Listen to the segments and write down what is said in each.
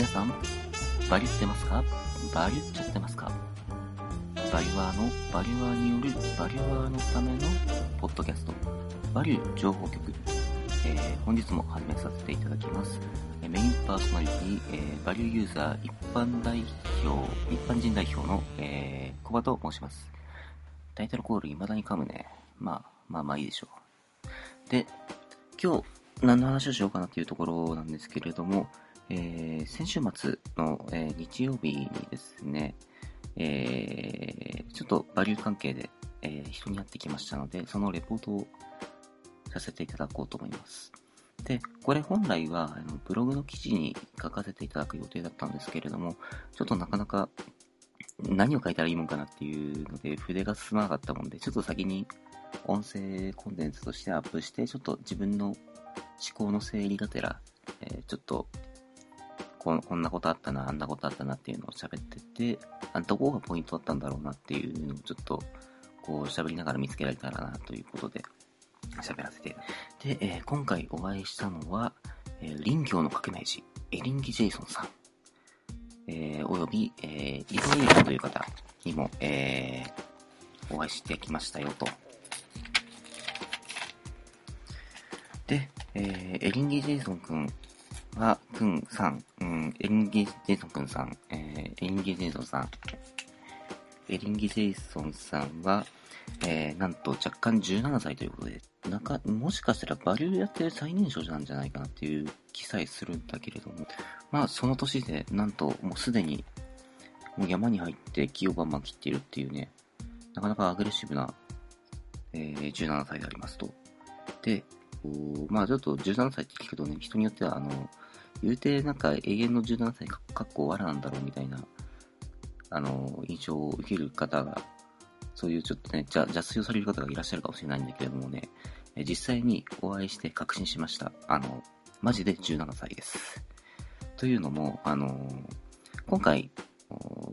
皆さん、バリってますか？バリっちゃってますか？バリワーのバリワーによるバリワーのためのポッドキャスト、バリュー情報局。えー、本日も始めさせていただきます。えメインパーソナリティ、えー、バリューユーザー一般代表、一般人代表の、えー、コバと申します。タイトルコール未だに噛むね。まあ、まあまあいいでしょう。で、今日、何の話をしようかなっていうところなんですけれども、えー、先週末の、えー、日曜日にですね、えー、ちょっとバリュー関係で、えー、人に会ってきましたので、そのレポートをさせていただこうと思います。で、これ本来はあのブログの記事に書かせていただく予定だったんですけれども、ちょっとなかなか何を書いたらいいもんかなっていうので、筆が進まなかったもんで、ちょっと先に音声コンテンツとしてアップして、ちょっと自分の思考の整理がてら、えちょっとこんこんなことあったな、あんなことあったなっていうのを喋ってて、あどこがポイントだったんだろうなっていうのをちょっと、こう喋りながら見つけられたらなということで、喋らせて。で、えー今回お会いしたのは、えー林業の革命児、エリンギ・ジェイソンさん、えーおよび、えー、伊藤優子という方にも、えーお会いしてきましたよと。で、えーエリンギ・ジェイソンくんは、くんさん、うん、エリンギ・ジェイソンくんさん、えーエリンギ・ジェイソンさん、エリンギ・ジェイソンさんは、えーなんと若干17歳ということで、なか、もしかしたらバリューやってる最年少なんじゃないかなっていう気さえするんだけれども、まあその年で、なんともうすでに、もう山に入って木をバンバン切っているっていうね、なかなかアグレッシブな、えー17歳でありますと。で、まあちょっと17歳って聞くとね、人によっては、あの、言うてなんか永遠の17歳かっこ藁なんだろうみたいな、あの、印象を受ける方が、そういうちょっとね、じゃ邪推をされる方がいらっしゃるかもしれないんだけれどもね、実際にお会いして確信しました。あの、マジで17歳です。というのも、あの、今回、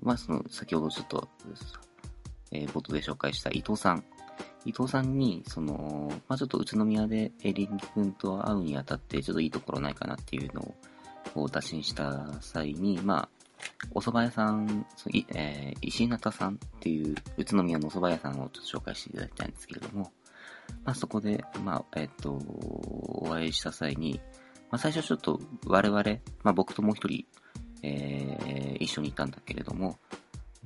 まあ、その、先ほどちょっと、えー冒頭で紹介した伊藤さん。伊藤さんに、その、まあ、ちょっと宇都宮でエリンギ君と会うにあたって、ちょっといいところないかなっていうのを、こう打診した際に、まあ、お蕎麦屋さん、いえー石中さんっていう宇都宮のお蕎麦屋さんをちょっと紹介していただきたいんですけれども、まあそこで、まあ、えっ、と、お会いした際に、まあ最初ちょっと我々、まあ僕ともう一人、えー一緒にいたんだけれども、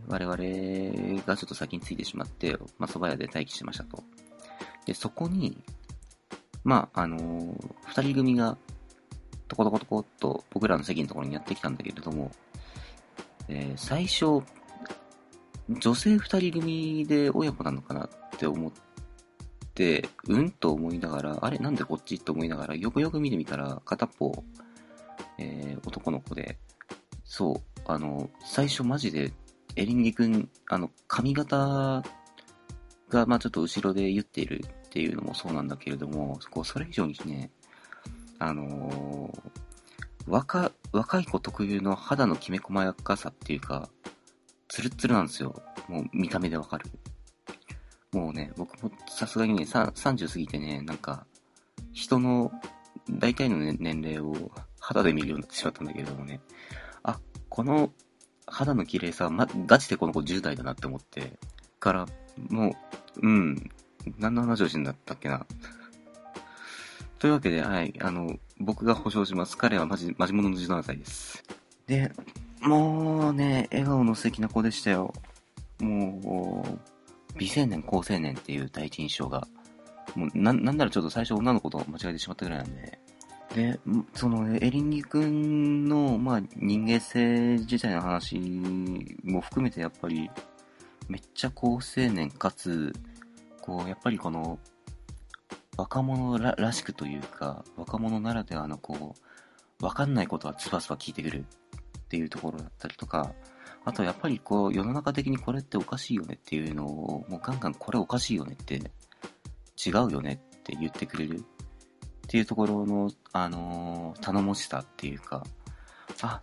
我々がちょっと先に着いてしまって、まあ蕎麦屋で待機しましたと。で、そこに、まああのー二人組が、トコトコトコっと僕らの席のところにやってきたんだけれども、えー最初、女性二人組で親子なのかなって思って、うんと思いながら、あれなんでこっちって思いながら、よくよく見てみたら、片方、えー男の子で、そう、あの、最初マジで、エリンギくん、あの、髪型が、まあちょっと後ろで言っているっていうのもそうなんだけれども、こそれ以上にね、あのー若、若い子特有の肌のきめ細やかさっていうか、ツルツルなんですよ。もう見た目でわかる。もうね、僕もさすがにね、30過ぎてね、なんか、人の大体の、ね、年齢を肌で見るようになってしまったんだけれどもね、あ、この肌の綺麗さ、ま、ガチでこの子10代だなって思って、から、もう、うん、何の話をしてんだったっけな。というわけで、はい、あの、僕が保証します。彼はマジ、マジモノの17歳です。で、もうね、笑顔の素敵な子でしたよ。もう、美青年、高青年っていう第一印象が、もう、な、なんならちょっと最初女の子と間違えてしまったぐらいなんで。で、その、エリンギくんの、まあ、人間性自体の話も含めてやっぱり、めっちゃ高青年かつ、こう、やっぱりこの、若者らしくというか、若者ならではのこう、わかんないことはズバズバ聞いてくるっていうところだったりとか、あとやっぱりこう、世の中的にこれっておかしいよねっていうのを、もうガンガンこれおかしいよねって、違うよねって言ってくれるっていうところの、あのー頼もしさっていうか、あ、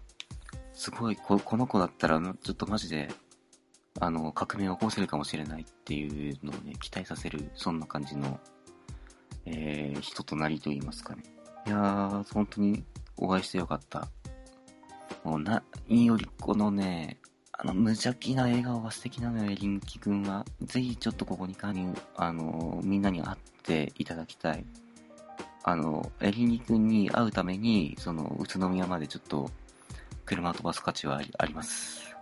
すごい、ここの子だったら、ちょっとマジで、あの、革命を起こせるかもしれないっていうのをね、期待させる、そんな感じの、えー人となりと言いますかね。いやー、本当にお会いしてよかった。もう何よりこのね、あの、無邪気な笑顔が素敵なのよ、エリンキ君は。ぜひちょっとここに加入、あの、みんなに会っていただきたい。あの、エリンギ君に会うために、その、宇都宮までちょっと、車を飛ばす価値はあります。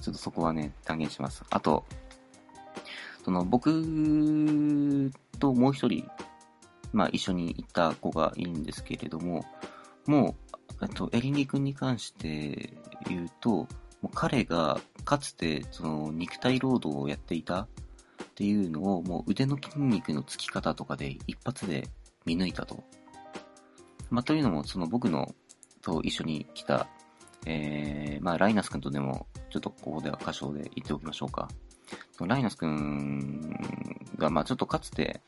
ちょっとそこはね、断言します。あと、その、僕ともう一人、まあ一緒に行った子がいるんですけれども、もう、えっと、エリンギ君に関して言うと、もう彼がかつてその肉体労働をやっていたっていうのをもう腕の筋肉のつき方とかで一発で見抜いたと。まあ、というのもその僕のと一緒に来た、えー、まあ、ライナス君とでもちょっとここでは歌唱で言っておきましょうか。ライナス君が、まあちょっとかつて、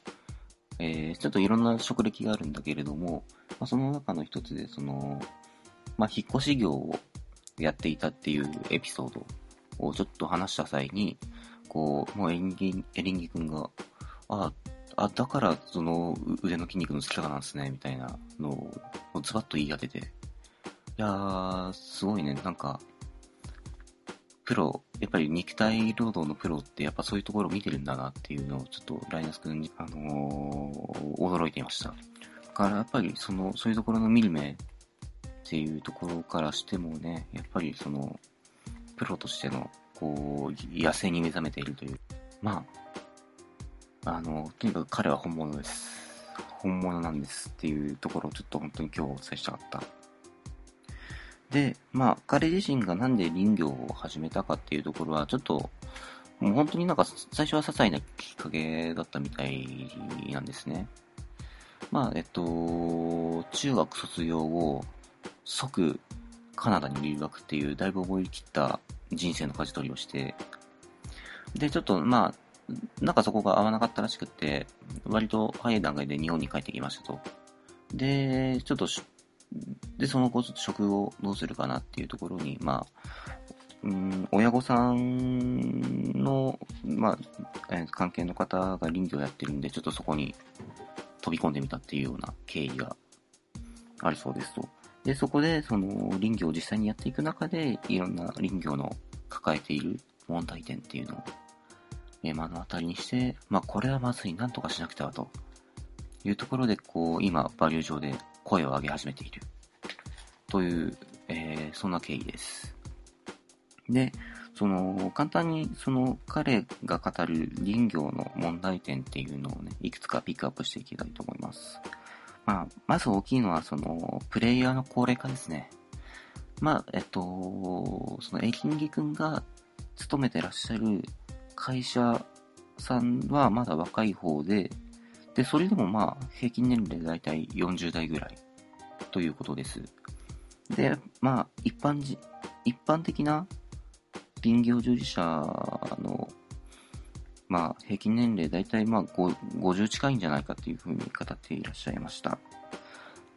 えー、ちょっといろんな職歴があるんだけれども、まあ、その中の一つで、その、まあ、引っ越し業をやっていたっていうエピソードをちょっと話した際に、こう、もうエリンギ、エリンギ君が、ああ、あだからその腕の筋肉のつき方なんですね、みたいなのをズバッと言い当てて。いやー、すごいね、なんか、プロ、やっぱり肉体労働のプロってやっぱそういうところを見てるんだなっていうのをちょっとライナス君に、あのー、驚いていました。だからやっぱりその、そういうところの見る目っていうところからしてもね、やっぱりその、プロとしての、こう、野生に目覚めているという。まあ、あの、とにかく彼は本物です。本物なんですっていうところをちょっと本当に今日お伝えしたかった。で、まあ、彼自身がなんで林業を始めたかっていうところは、ちょっと、もう本当になんか最初は些細なきっかけだったみたいなんですね。まあ、えっと、中学卒業後、即カナダに留学っていうだいぶ思い切った人生の舵取りをして、で、ちょっとまあ、なんかそこが合わなかったらしくて、割と早い段階で日本に帰ってきましたと。で、ちょっとで、その後、職をどうするかなっていうところに、まあ、うん、親御さんの、まあ、え関係の方が林業やってるんで、ちょっとそこに飛び込んでみたっていうような経緯があるそうですと。で、そこで、その、林業を実際にやっていく中で、いろんな林業の抱えている問題点っていうのを、え目の当たりにして、まあ、これはまずい、なんとかしなくてはというところで、こう、今、バリュー上で声を上げ始めている。という、えー、そんな経緯です。で、その、簡単に、その、彼が語る林業の問題点っていうのをね、いくつかピックアップしていきたいと思います。まあ、まず大きいのは、その、プレイヤーの高齢化ですね。まあ、えっと、その、エキンギ君が勤めてらっしゃる会社さんはまだ若い方で、で、それでもまあ、平均年齢だいたい40代ぐらいということです。で、まあ、一般じ、一般的な林業従事者のまあ、平均年齢大体まあ50近いんじゃないかっていうふうに語っていらっしゃいました。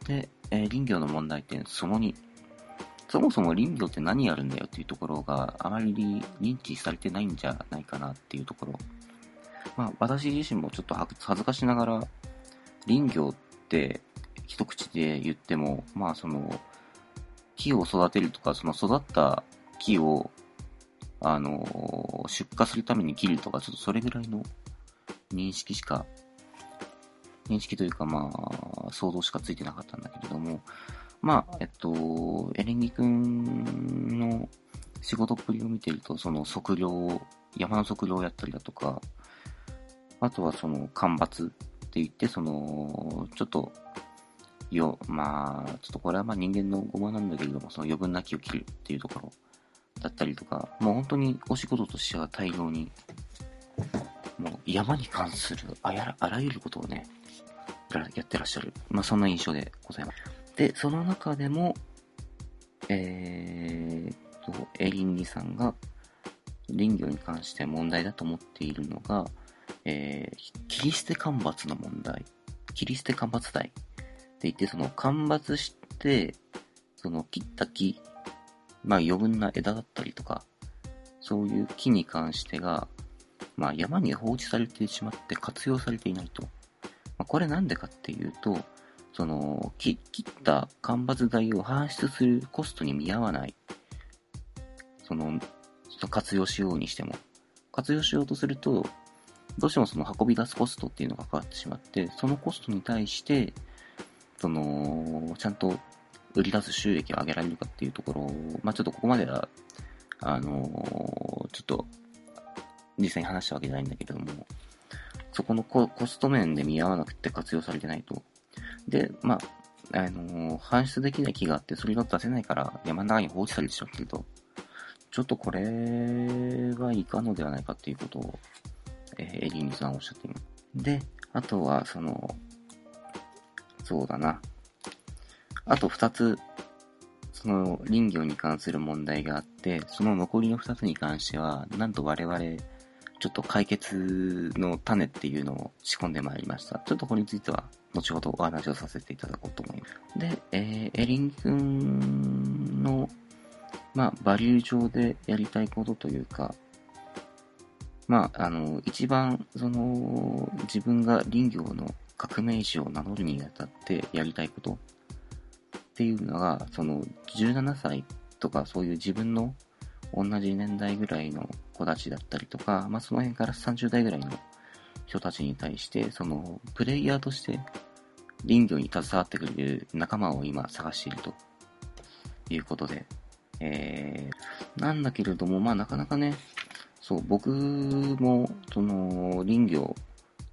で、えー、林業の問題点その2。そもそも林業って何やるんだよっていうところがあまり認知されてないんじゃないかなっていうところ。まあ、私自身もちょっと恥ずかしながら、林業って一口で言っても、まあその、木を育てるとか、その育った木をあの、出荷するために切るとか、ちょっとそれぐらいの認識しか、認識というかまあ、想像しかついてなかったんだけれども、まあ、えっと、エレンギ君の仕事っぷりを見てると、その測量、山の測量をやったりだとか、あとはその干ばつって言って、その、ちょっと、よ、まあ、ちょっとこれはまあ人間のごまなんだけれども、その余分な木を切るっていうところだったりとか、もう本当にお仕事としては大量に、もう山に関するあやらあらゆることをね、やってらっしゃる。まあそんな印象でございます。で、その中でも、えー、と、エリンギさんが林業に関して問題だと思っているのが、えー、切り捨て干ばつの問題。切り捨て干ばつ帯って言って、その干ばつして、その切った木まあ余分な枝だったりとか、そういう木に関してが、まあ山に放置されてしまって活用されていないと。まあ、これなんでかっていうと、その、切った間伐材を搬出するコストに見合わない、その、活用しようにしても。活用しようとすると、どうしてもその運び出すコストっていうのがかかってしまって、そのコストに対して、その、ちゃんと売り出す収益を上げられるかっていうところをまあちょっとここまでは、あのちょっと、実際に話したわけじゃないんだけれども、そこのコスト面で見合わなくて活用されてないと。で、まあ、あの搬出できない木があって、それが出せないから山の中に放置されてしまっていると。ちょっとこれはいかんのではないかっていうことを、えー、エリーニさんおっしゃっています。で、あとは、その、そうだな。あと二つ、その林業に関する問題があって、その残りの二つに関しては、なんと我々、ちょっと解決の種っていうのを仕込んでまいりました。ちょっとこれについては、後ほどお話をさせていただこうと思います。で、えー、エリン君の、まあ、バリュー上でやりたいことというか、まあ、あの、一番、その、自分が林業の革命児を名乗るにあたってやりたいことっていうのが、その17歳とかそういう自分の同じ年代ぐらいの子たちだったりとか、まあその辺から30代ぐらいの人たちに対して、そのプレイヤーとして林業に携わってくれる仲間を今探していると。いうことで、えー、なんだけれども、まあなかなかね、そう、僕も、その、林業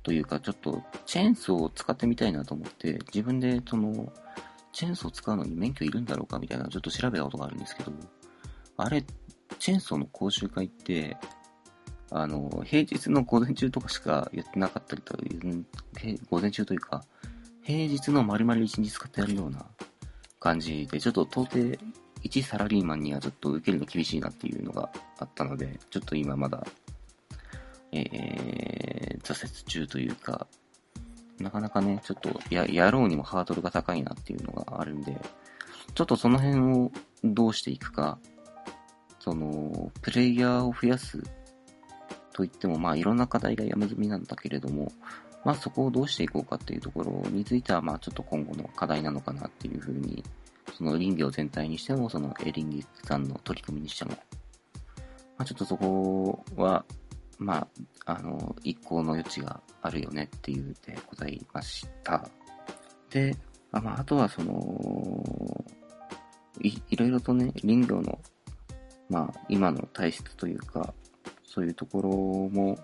というか、ちょっと、チェーンソーを使ってみたいなと思って、自分で、その、チェーンソー使うのに免許いるんだろうかみたいなちょっと調べたことがあるんですけど、あれ、チェーンソーの講習会って、あの、平日の午前中とかしかやってなかったりという、午前中というか、平日の丸々一日使ってやるような感じで、ちょっと到底、一サラリーマンにはちょっと受けるの厳しいなっていうのがあったので、ちょっと今まだ、えー、挫折中というか、なかなかね、ちょっとや、やろうにもハードルが高いなっていうのがあるんで、ちょっとその辺をどうしていくか、その、プレイヤーを増やすといっても、まあいろんな課題が山積みなんだけれども、まあそこをどうしていこうかっていうところについては、まあちょっと今後の課題なのかなっていうふうに、その林業全体にしても、そのエリンギさんの取り組みにしても、まあちょっとそこは、まあ、あの、一向の余地があるよねっていうでございました。で、あまあ、あとはその、い、いろいろとね、林業の、まあ、今の体質というか、そういうところも、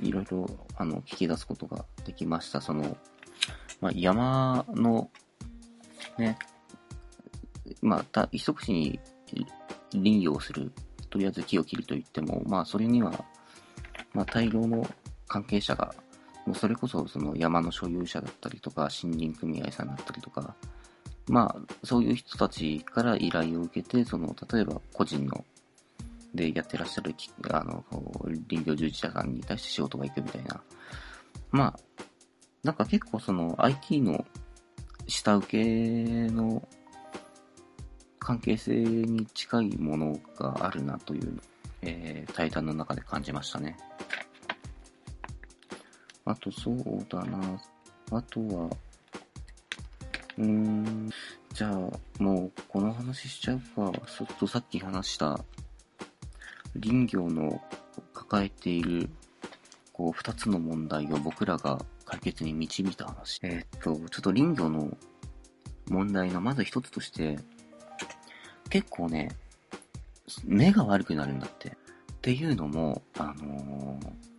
いろいろ、あの、聞き出すことができました。その、まあ、山の、ね、まあ、た、一口に林業をする、とりあえず木を切ると言っても、まあ、それには、まあ、大量の関係者が、もうそれこそその山の所有者だったりとか、森林組合さんだったりとか、まあ、そういう人たちから依頼を受けて、その、例えば個人の、でやってらっしゃる、あの、林業従事者さんに対して仕事が行くみたいな。まあ、なんか結構その IT の下請けの関係性に近いものがあるなという、えー、対談の中で感じましたね。あと、そうだな。あとは、うーん、じゃあ、もう、この話しちゃうか。ちょっとさっき話した、林業の抱えている、こう、二つの問題を僕らが解決に導いた話。えー、っと、ちょっと林業の問題のまず一つとして、結構ね、目が悪くなるんだって。っていうのも、あのー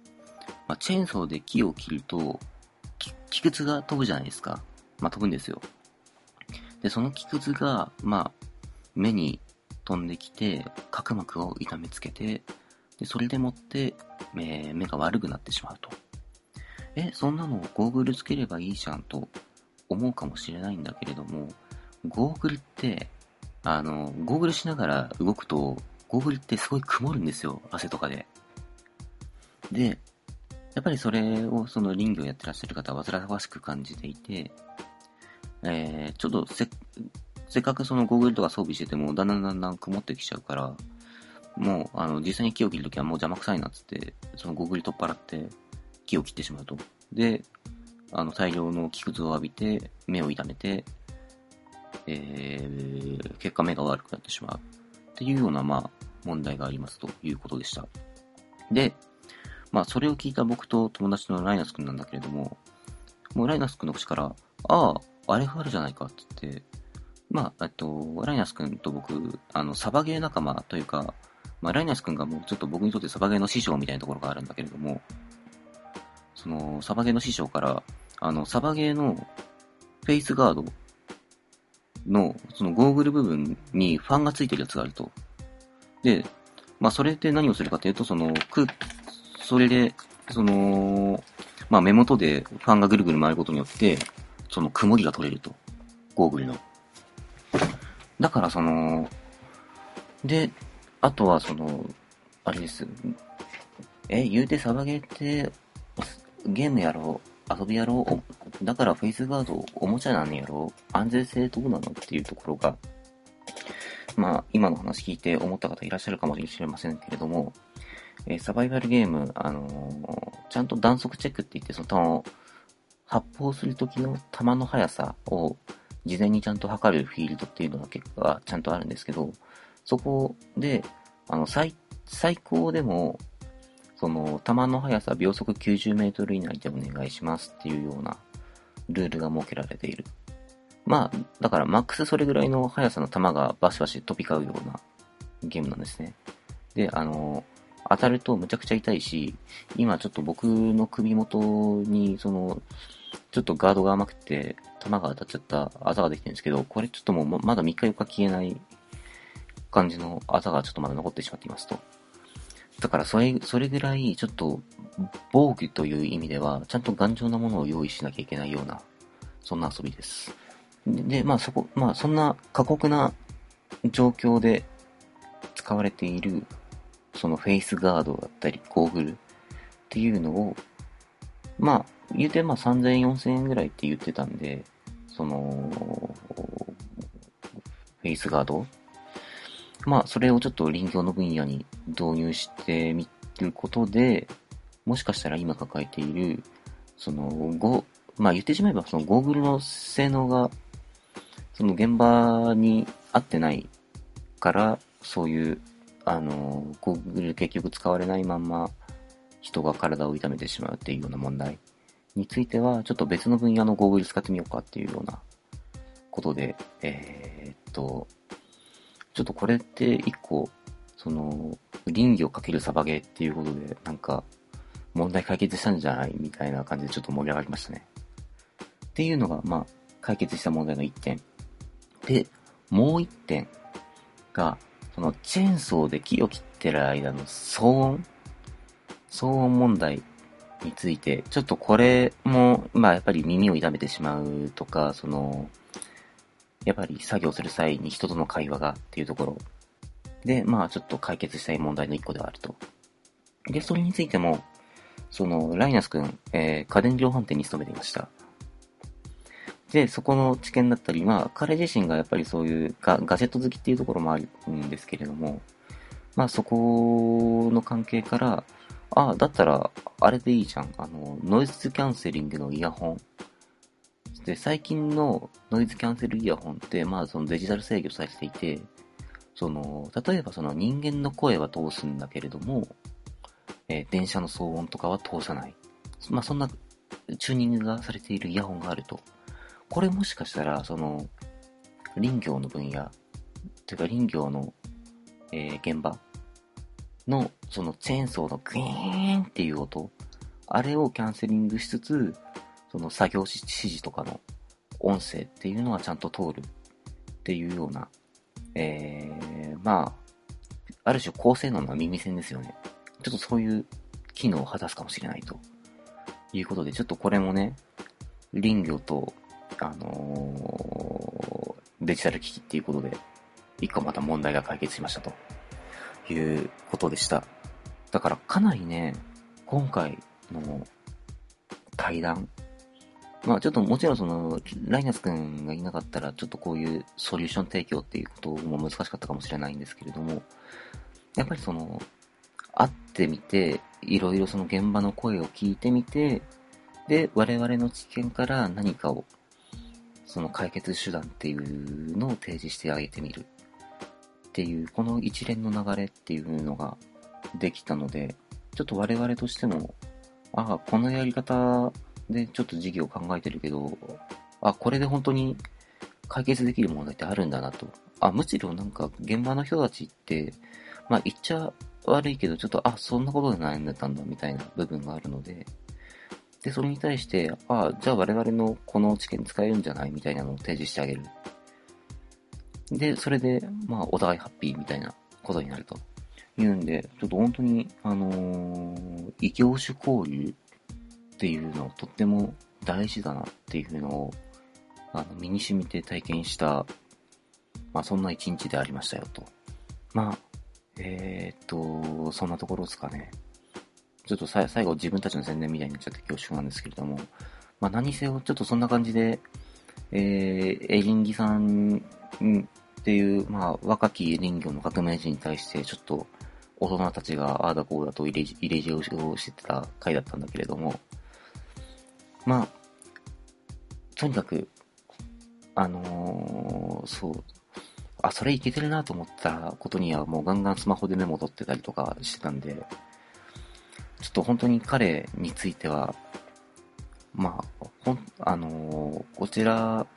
まあ、チェーンソーで木を切ると、木くずが飛ぶじゃないですか。まあ、飛ぶんですよ。で、その木くずが、まあ、目に飛んできて、角膜を痛めつけて、で、それでもって、えー、目が悪くなってしまうと。え、そんなのゴーグルつければいいじゃんと思うかもしれないんだけれども、ゴーグルって、あの、ゴーグルしながら動くと、ゴーグルってすごい曇るんですよ、汗とかで。で、やっぱりそれをその林業やってらっしゃる方は煩わしく感じていて、えー、ちょっとせ、せっかくそのゴーグルとか装備してても、だんだんだんだん曇ってきちゃうから、もう、あの、実際に木を切るときはもう邪魔くさいなっつって、そのゴーグル取っ払って木を切ってしまうと。で、あの、大量の木くずを浴びて、目を痛めて、えー、結果目が悪くなってしまう。っていうような、まあ、問題がありますということでした。で、まあ、それを聞いた僕と友達のライナス君なんだけれども、もうライナス君の口から、ああ、あれがあるじゃないかって言って、まあ、えっと、ライナス君と僕、あの、サバゲー仲間というか、まあ、ライナス君がもうちょっと僕にとってサバゲーの師匠みたいなところがあるんだけれども、その、サバゲーの師匠から、あの、サバゲーのフェイスガードの、そのゴーグル部分にファンがついてるやつがあると。で、まあ、それで何をするかというと、その、く、それで、その、まあ、目元でファンがぐるぐる回ることによって、その曇りが取れると。ゴーグルの。だからその、で、あとはその、あれです。え、言うてサバゲーって、ゲームやろう、遊びやろう、だからフェイスガードおもちゃなんやろう、安全性どうなのっていうところが、まあ、今の話聞いて思った方いらっしゃるかもしれませんけれども、えー、サバイバルゲーム、あのー、ちゃんと弾速チェックって言って、その発砲するときの弾の速さを事前にちゃんと測るフィールドっていうのが結構ちゃんとあるんですけど、そこで、あの、最、最高でも、その、弾の速さ秒速90メートル以内でお願いしますっていうようなルールが設けられている。まあ、だからマックスそれぐらいの速さの弾がバシバシ飛び交うようなゲームなんですね。で、あの、当たるとむちゃくちゃ痛いし、今ちょっと僕の首元に、その、ちょっとガードが甘くて、弾が当たっちゃったあざができてるんですけど、これちょっともうまだ3日4日消えない感じのあざがちょっとまだ残ってしまっていますと。だからそれ、それぐらいちょっと防御という意味では、ちゃんと頑丈なものを用意しなきゃいけないような、そんな遊びです。で、まあそこ、まあそんな過酷な状況で使われている、そのフェイスガードだったり、ゴーグルっていうのを、まあ、言うてまあ3000、4000円ぐらいって言ってたんで、その、フェイスガード？まあ、それをちょっと林業の分野に導入してみることで、もしかしたら今抱えている、その、ご、まあ言ってしまえば、そのゴーグルの性能が、その現場に合ってないから、そういう、あの、ゴーグル結局使われないまんま、人が体を痛めてしまうっていうような問題。については、ちょっと別の分野のゴーグル使ってみようかっていうようなことで、えー、っと、ちょっとこれって一個、その、倫理をかけるサバゲーっていうことで、なんか、問題解決したんじゃないみたいな感じでちょっと盛り上がりましたね。っていうのが、まあ、解決した問題の一点。で、もう一点が、そのチェーンソーで木を切ってる間の騒音騒音問題について、ちょっとこれも、まあやっぱり耳を痛めてしまうとか、その、やっぱり作業する際に人との会話がっていうところで、まあちょっと解決したい問題の一個ではあると。で、それについても、その、ライナス君、えー、家電量販店に勤めていました。で、そこの知見だったり、まあ、彼自身がやっぱりそういうガガジェット好きっていうところもあるんですけれども、まあ、そこの関係から、ああ、だったら、あれでいいじゃん。あの、ノイズキャンセリングのイヤホン。で、最近のノイズキャンセルイヤホンって、まあ、そのデジタル制御されていて、その、例えばその人間の声は通すんだけれども、えー、電車の騒音とかは通さない。まあ、そんなチューニングがされているイヤホンがあると。これもしかしたら、その、林業の分野、というか林業の、えー、現場の、そのチェーンソーのグイーンっていう音、あれをキャンセリングしつつ、その作業指示とかの音声っていうのはちゃんと通るっていうような、えー、まあ、ある種高性能な耳栓ですよね。ちょっとそういう機能を果たすかもしれないということで、ちょっとこれもね、林業と、あのー、デジタル機器っていうことで、一個また問題が解決しましたということでした。だからかなりね、今回の対談まあちょっともちろんその、ライナス君がいなかったら、ちょっとこういうソリューション提供っていうことも難しかったかもしれないんですけれども、やっぱりその、会ってみて、いろいろその現場の声を聞いてみて、で、我々の知見から何かを、その解決手段っていうのを提示してあげてみる。っていう、この一連の流れっていうのができたので、ちょっと我々としても、ああ、このやり方でちょっと事業を考えてるけど、あ、これで本当に解決できる問題ってあるんだなと。あ、むしろなんか現場の人たちって、まあ言っちゃ悪いけど、ちょっと、あ、そんなことで悩んでたんだみたいな部分があるので、で、それに対して、あじゃあ我々のこの知見使えるんじゃないみたいなのを提示してあげる。で、それで、まあ、お互いハッピーみたいなことになると。いうんで、ちょっと本当に、あのー、異業種交流っていうのをとっても大事だなっていうのを、あの、身に染みて体験した、まあ、そんな一日でありましたよと。まあ、えー、っと、そんなところですかね。ちょっと最後自分たちの宣伝みたいになっちゃって恐縮なんですけれども、まあ何せよちょっとそんな感じで、えー、エリンギさんっていう、まあ若き林業の革命児に対してちょっと大人たちがああだこうだと入れ入れ知をしてた回だったんだけれども、まあ、とにかく、あのー、そう、あ、それいけてるなと思ったことにはもうガンガンスマホでメモ取ってたりとかしてたんで、ちょっと本当に彼については、まあ、ほん、あのー、こちら、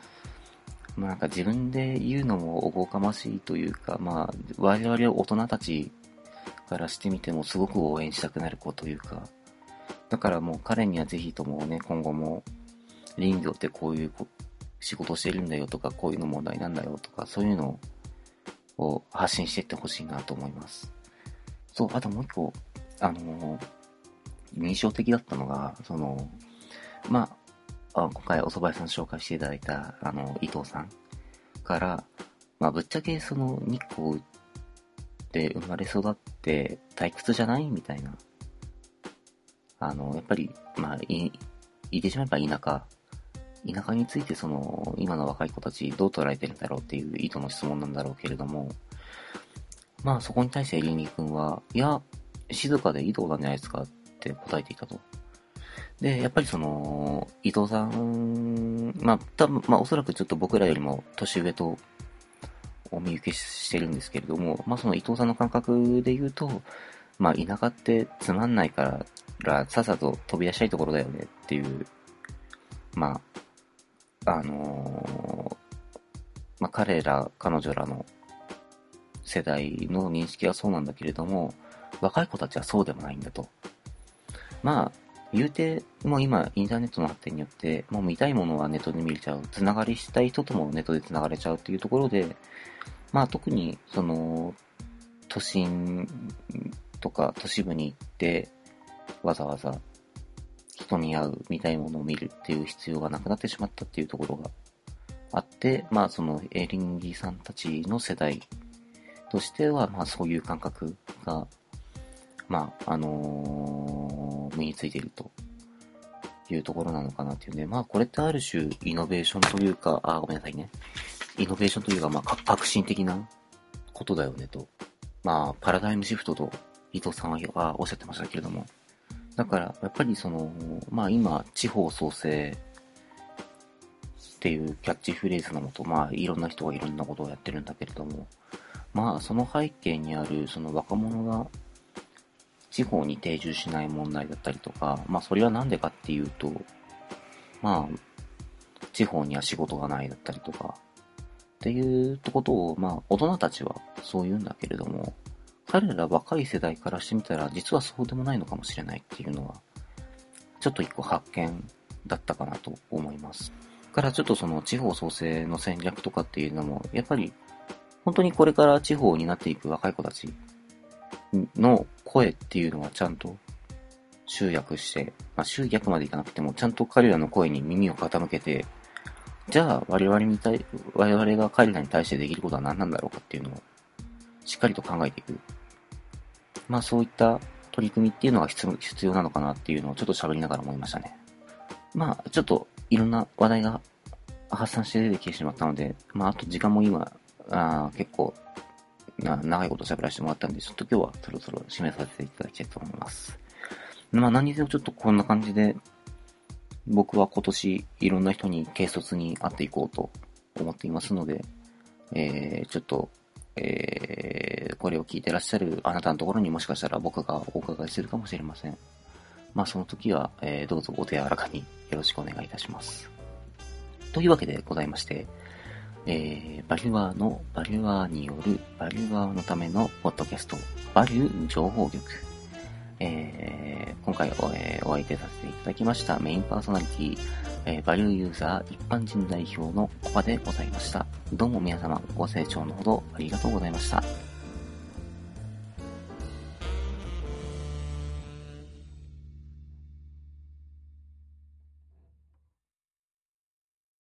まあなんか自分で言うのもおこがましいというか、まあ、我々大人たちからしてみてもすごく応援したくなる子というか、だからもう彼にはぜひともね、今後も林業ってこういう仕事してるんだよとか、こういうの問題なんだよとか、そういうのを発信していってほしいなと思います。そう、あともう一個、あの印象的だったのが、その、まあ、あ今回お蕎麦屋さん紹介していただいた、あの、伊藤さんから、まあ、ぶっちゃけその日光で生まれ育って退屈じゃないみたいな。あの、やっぱり、まあ、い、言ってしまえば田舎。田舎についてその、今の若い子たちどう捉えてるんだろうっていう意図の質問なんだろうけれども、まあそこに対してエリンギ君は、いや、静かでいいとこなんじゃないですかって答えていたと。で、やっぱりその、伊藤さん、まあ、多分、まあ、おそらくちょっと僕らよりも年上とお見受けしてるんですけれども、まあ、その伊藤さんの感覚で言うと、まあ、田舎ってつまんないから、さっさと飛び出したいところだよねっていう、まあ、あのー、まあ、彼ら、彼女らの世代の認識はそうなんだけれども、若い子たちはそうでもないんだと。まあ、言うて、もう今、インターネットの発展によって、もう見たいものはネットで見れちゃう。つながりしたい人ともネットでつながれちゃうっていうところで、まあ特に、その、都心とか都市部に行って、わざわざ人に会う、見たいものを見るっていう必要がなくなってしまったっていうところがあって、まあそのエリンギさんたちの世代としては、まあそういう感覚が、まああのー身についているというところなのかなっていうね。まあこれってある種イノベーションというか、あ、ごめんなさいね。イノベーションというか、まあ革新的なことだよねと。まあパラダイムシフトと伊藤さんはおっしゃってましたけれども。だから、やっぱりその、まあ今、地方創生っていうキャッチフレーズのもと、まあいろんな人がいろんなことをやってるんだけれども、まあその背景にあるその若者が地方に定住しない問題だったりとか、まあそれはなんでかっていうと、まあ、地方には仕事がないだったりとか、っていうことを、まあ大人たちはそう言うんだけれども、彼ら若い世代からしてみたら実はそうでもないのかもしれないっていうのは、ちょっと一個発見だったかなと思います。からちょっとその地方創生の戦略とかっていうのも、やっぱり本当にこれから地方になっていく若い子たちの声っていうのはちゃんと集約して、まあ、集約までいかなくても、ちゃんと彼らの声に耳を傾けて、じゃあ我々に対、我々が彼らに対してできることは何なんだろうかっていうのを、しっかりと考えていく。まあそういった取り組みっていうのが必要なのかなっていうのをちょっと喋りながら思いましたね。まあちょっといろんな話題が発散して出てきてしまったので、まああと時間も今、あ結構な長いこと喋らせてもらったんで、ちょっと今日はそろそろ締めさせていただきたいと思います。まあ何にせよちょっとこんな感じで、僕は今年いろんな人に軽率に会っていこうと思っていますので、えー、ちょっと、えー、これを聞いてらっしゃるあなたのところにもしかしたら僕がお伺いするかもしれません。まあその時は、えー、どうぞお手柔らかによろしくお願いいたします。というわけでございまして、えー、バリュアーのバリュアーによるバリュアーのためのポッドキャスト、バリュー情報局。えー、今回お,、えー、お相手させていただきましたメインパーソナリティ、えー、バリューユーザー一般人代表のコバでございました。どうも皆様ご清聴のほどありがとうございました。